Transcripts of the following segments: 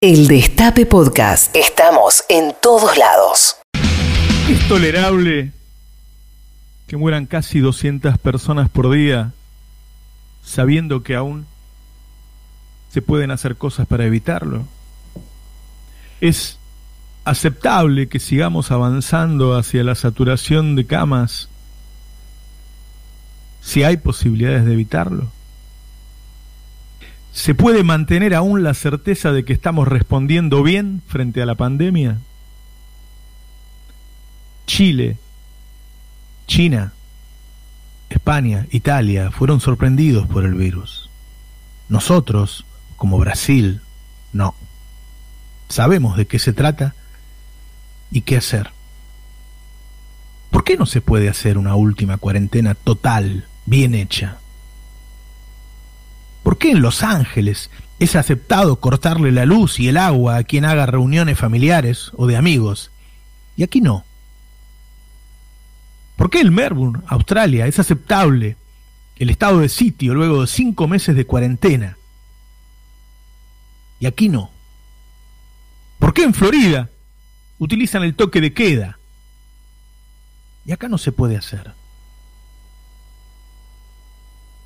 El Destape Podcast. Estamos en todos lados. ¿Es tolerable que mueran casi 200 personas por día sabiendo que aún se pueden hacer cosas para evitarlo? ¿Es aceptable que sigamos avanzando hacia la saturación de camas si hay posibilidades de evitarlo? ¿Se puede mantener aún la certeza de que estamos respondiendo bien frente a la pandemia? Chile, China, España, Italia fueron sorprendidos por el virus. Nosotros, como Brasil, no. Sabemos de qué se trata y qué hacer. ¿Por qué no se puede hacer una última cuarentena total, bien hecha? ¿Por qué en Los Ángeles es aceptado cortarle la luz y el agua a quien haga reuniones familiares o de amigos? Y aquí no. ¿Por qué en Melbourne, Australia, es aceptable el estado de sitio luego de cinco meses de cuarentena? Y aquí no. ¿Por qué en Florida utilizan el toque de queda? Y acá no se puede hacer.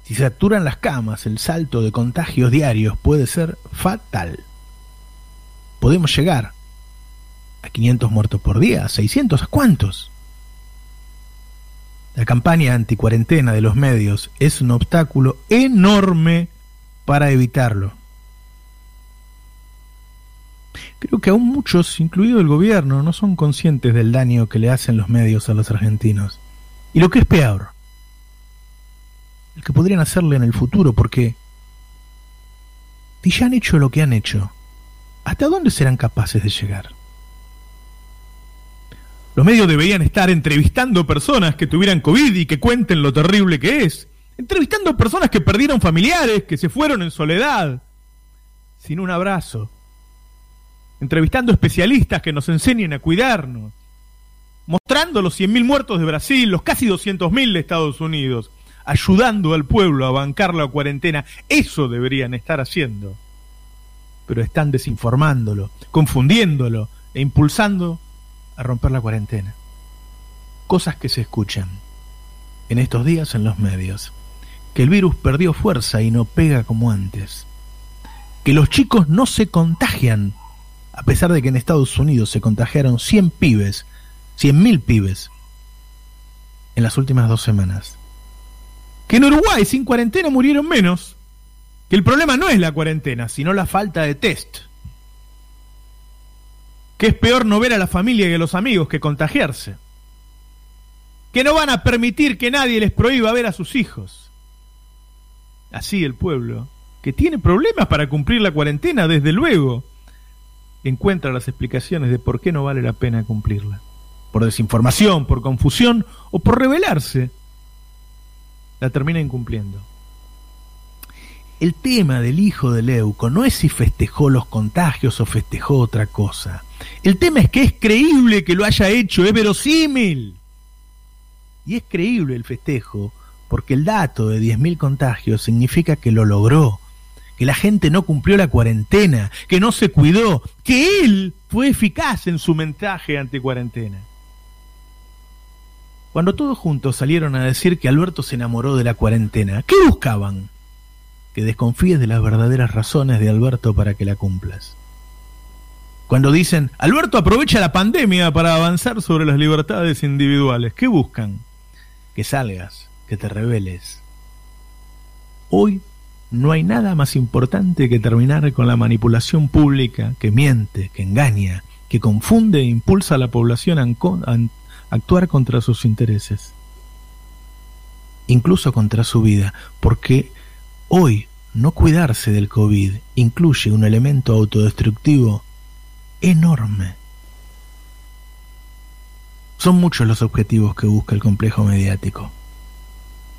Si saturan las camas, el salto de contagios diarios puede ser fatal. Podemos llegar a 500 muertos por día, a 600, ¿a cuántos? La campaña anticuarentena de los medios es un obstáculo enorme para evitarlo. Creo que aún muchos, incluido el gobierno, no son conscientes del daño que le hacen los medios a los argentinos. Y lo que es peor, el que podrían hacerle en el futuro, porque si ya han hecho lo que han hecho, ¿hasta dónde serán capaces de llegar? Los medios deberían estar entrevistando personas que tuvieran COVID y que cuenten lo terrible que es. Entrevistando personas que perdieron familiares, que se fueron en soledad, sin un abrazo. Entrevistando especialistas que nos enseñen a cuidarnos. Mostrando los 100.000 muertos de Brasil, los casi 200.000 de Estados Unidos ayudando al pueblo a bancar la cuarentena. Eso deberían estar haciendo. Pero están desinformándolo, confundiéndolo e impulsando a romper la cuarentena. Cosas que se escuchan en estos días en los medios. Que el virus perdió fuerza y no pega como antes. Que los chicos no se contagian, a pesar de que en Estados Unidos se contagiaron 100 pibes, 100.000 pibes, en las últimas dos semanas que en Uruguay sin cuarentena murieron menos. Que el problema no es la cuarentena, sino la falta de test. Que es peor no ver a la familia y a los amigos que contagiarse. Que no van a permitir que nadie les prohíba ver a sus hijos. Así el pueblo, que tiene problemas para cumplir la cuarentena, desde luego, encuentra las explicaciones de por qué no vale la pena cumplirla. Por desinformación, por confusión o por rebelarse la termina incumpliendo. El tema del hijo de Leuco no es si festejó los contagios o festejó otra cosa. El tema es que es creíble que lo haya hecho, es verosímil. Y es creíble el festejo porque el dato de 10.000 contagios significa que lo logró, que la gente no cumplió la cuarentena, que no se cuidó, que él fue eficaz en su mensaje ante cuarentena. Cuando todos juntos salieron a decir que Alberto se enamoró de la cuarentena, ¿qué buscaban? Que desconfíes de las verdaderas razones de Alberto para que la cumplas. Cuando dicen, Alberto aprovecha la pandemia para avanzar sobre las libertades individuales, ¿qué buscan? Que salgas, que te reveles. Hoy no hay nada más importante que terminar con la manipulación pública que miente, que engaña, que confunde e impulsa a la población actuar contra sus intereses, incluso contra su vida, porque hoy no cuidarse del COVID incluye un elemento autodestructivo enorme. Son muchos los objetivos que busca el complejo mediático.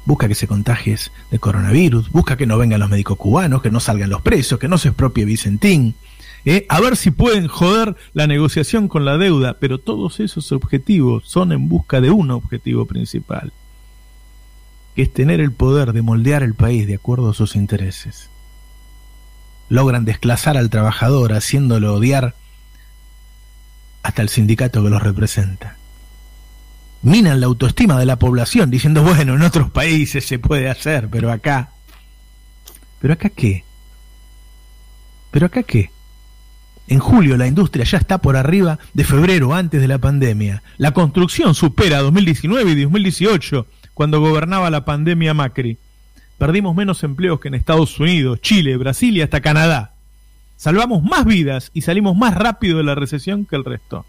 Busca que se contagies de coronavirus, busca que no vengan los médicos cubanos, que no salgan los presos, que no se expropie Vicentín, ¿eh? a ver si pueden joder la negociación con la deuda, pero todos esos objetivos son en busca de un objetivo principal, que es tener el poder de moldear el país de acuerdo a sus intereses. logran desclasar al trabajador haciéndolo odiar hasta el sindicato que los representa. Minan la autoestima de la población diciendo, bueno, en otros países se puede hacer, pero acá... ¿Pero acá qué? ¿Pero acá qué? En julio la industria ya está por arriba de febrero antes de la pandemia. La construcción supera 2019 y 2018 cuando gobernaba la pandemia Macri. Perdimos menos empleos que en Estados Unidos, Chile, Brasil y hasta Canadá. Salvamos más vidas y salimos más rápido de la recesión que el resto.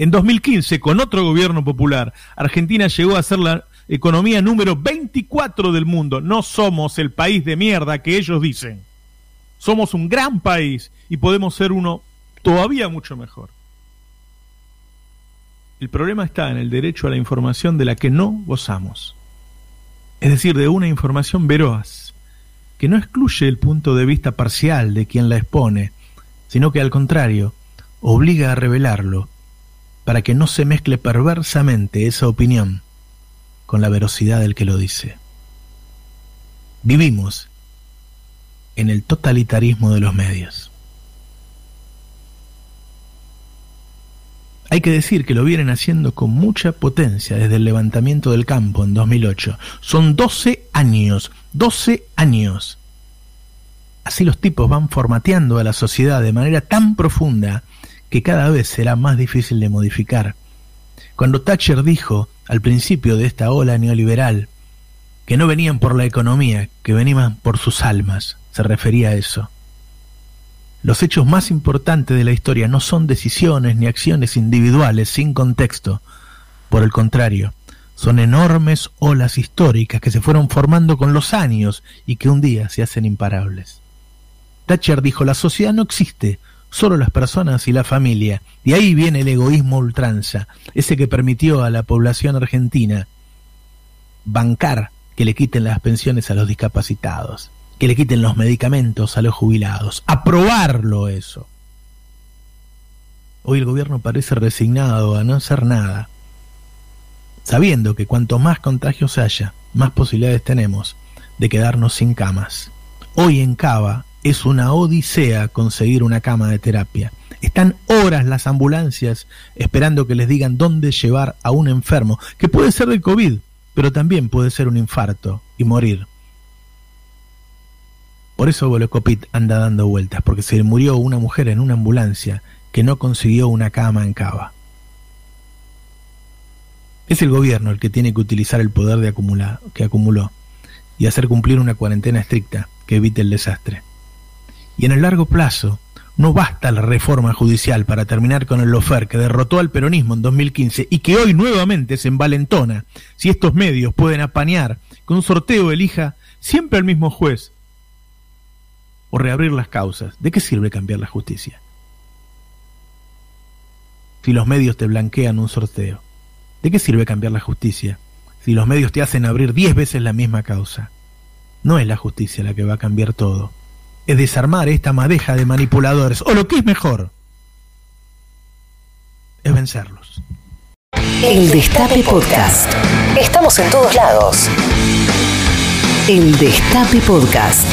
En 2015, con otro gobierno popular, Argentina llegó a ser la economía número 24 del mundo. No somos el país de mierda que ellos dicen. Somos un gran país y podemos ser uno todavía mucho mejor. El problema está en el derecho a la información de la que no gozamos. Es decir, de una información veraz, que no excluye el punto de vista parcial de quien la expone, sino que al contrario, obliga a revelarlo, para que no se mezcle perversamente esa opinión con la verosidad del que lo dice. Vivimos en el totalitarismo de los medios. Hay que decir que lo vienen haciendo con mucha potencia desde el levantamiento del campo en 2008. Son 12 años, 12 años. Así los tipos van formateando a la sociedad de manera tan profunda que cada vez será más difícil de modificar. Cuando Thatcher dijo al principio de esta ola neoliberal que no venían por la economía, que venían por sus almas, se refería a eso. Los hechos más importantes de la historia no son decisiones ni acciones individuales sin contexto. Por el contrario, son enormes olas históricas que se fueron formando con los años y que un día se hacen imparables. Thatcher dijo, la sociedad no existe, solo las personas y la familia. Y ahí viene el egoísmo ultranza, ese que permitió a la población argentina bancar que le quiten las pensiones a los discapacitados que le quiten los medicamentos a los jubilados. Aprobarlo eso. Hoy el gobierno parece resignado a no hacer nada, sabiendo que cuanto más contagios haya, más posibilidades tenemos de quedarnos sin camas. Hoy en Cava es una odisea conseguir una cama de terapia. Están horas las ambulancias esperando que les digan dónde llevar a un enfermo, que puede ser del COVID, pero también puede ser un infarto y morir. Por eso Volocopit anda dando vueltas, porque se murió una mujer en una ambulancia que no consiguió una cama en Cava. Es el gobierno el que tiene que utilizar el poder de que acumuló y hacer cumplir una cuarentena estricta que evite el desastre. Y en el largo plazo, no basta la reforma judicial para terminar con el lofer que derrotó al peronismo en 2015 y que hoy nuevamente se envalentona si estos medios pueden apañar que un sorteo elija siempre al mismo juez o reabrir las causas, ¿de qué sirve cambiar la justicia? Si los medios te blanquean un sorteo, ¿de qué sirve cambiar la justicia? Si los medios te hacen abrir diez veces la misma causa. No es la justicia la que va a cambiar todo. Es desarmar esta madeja de manipuladores. O lo que es mejor, es vencerlos. El Destape Podcast. Estamos en todos lados. El Destape Podcast.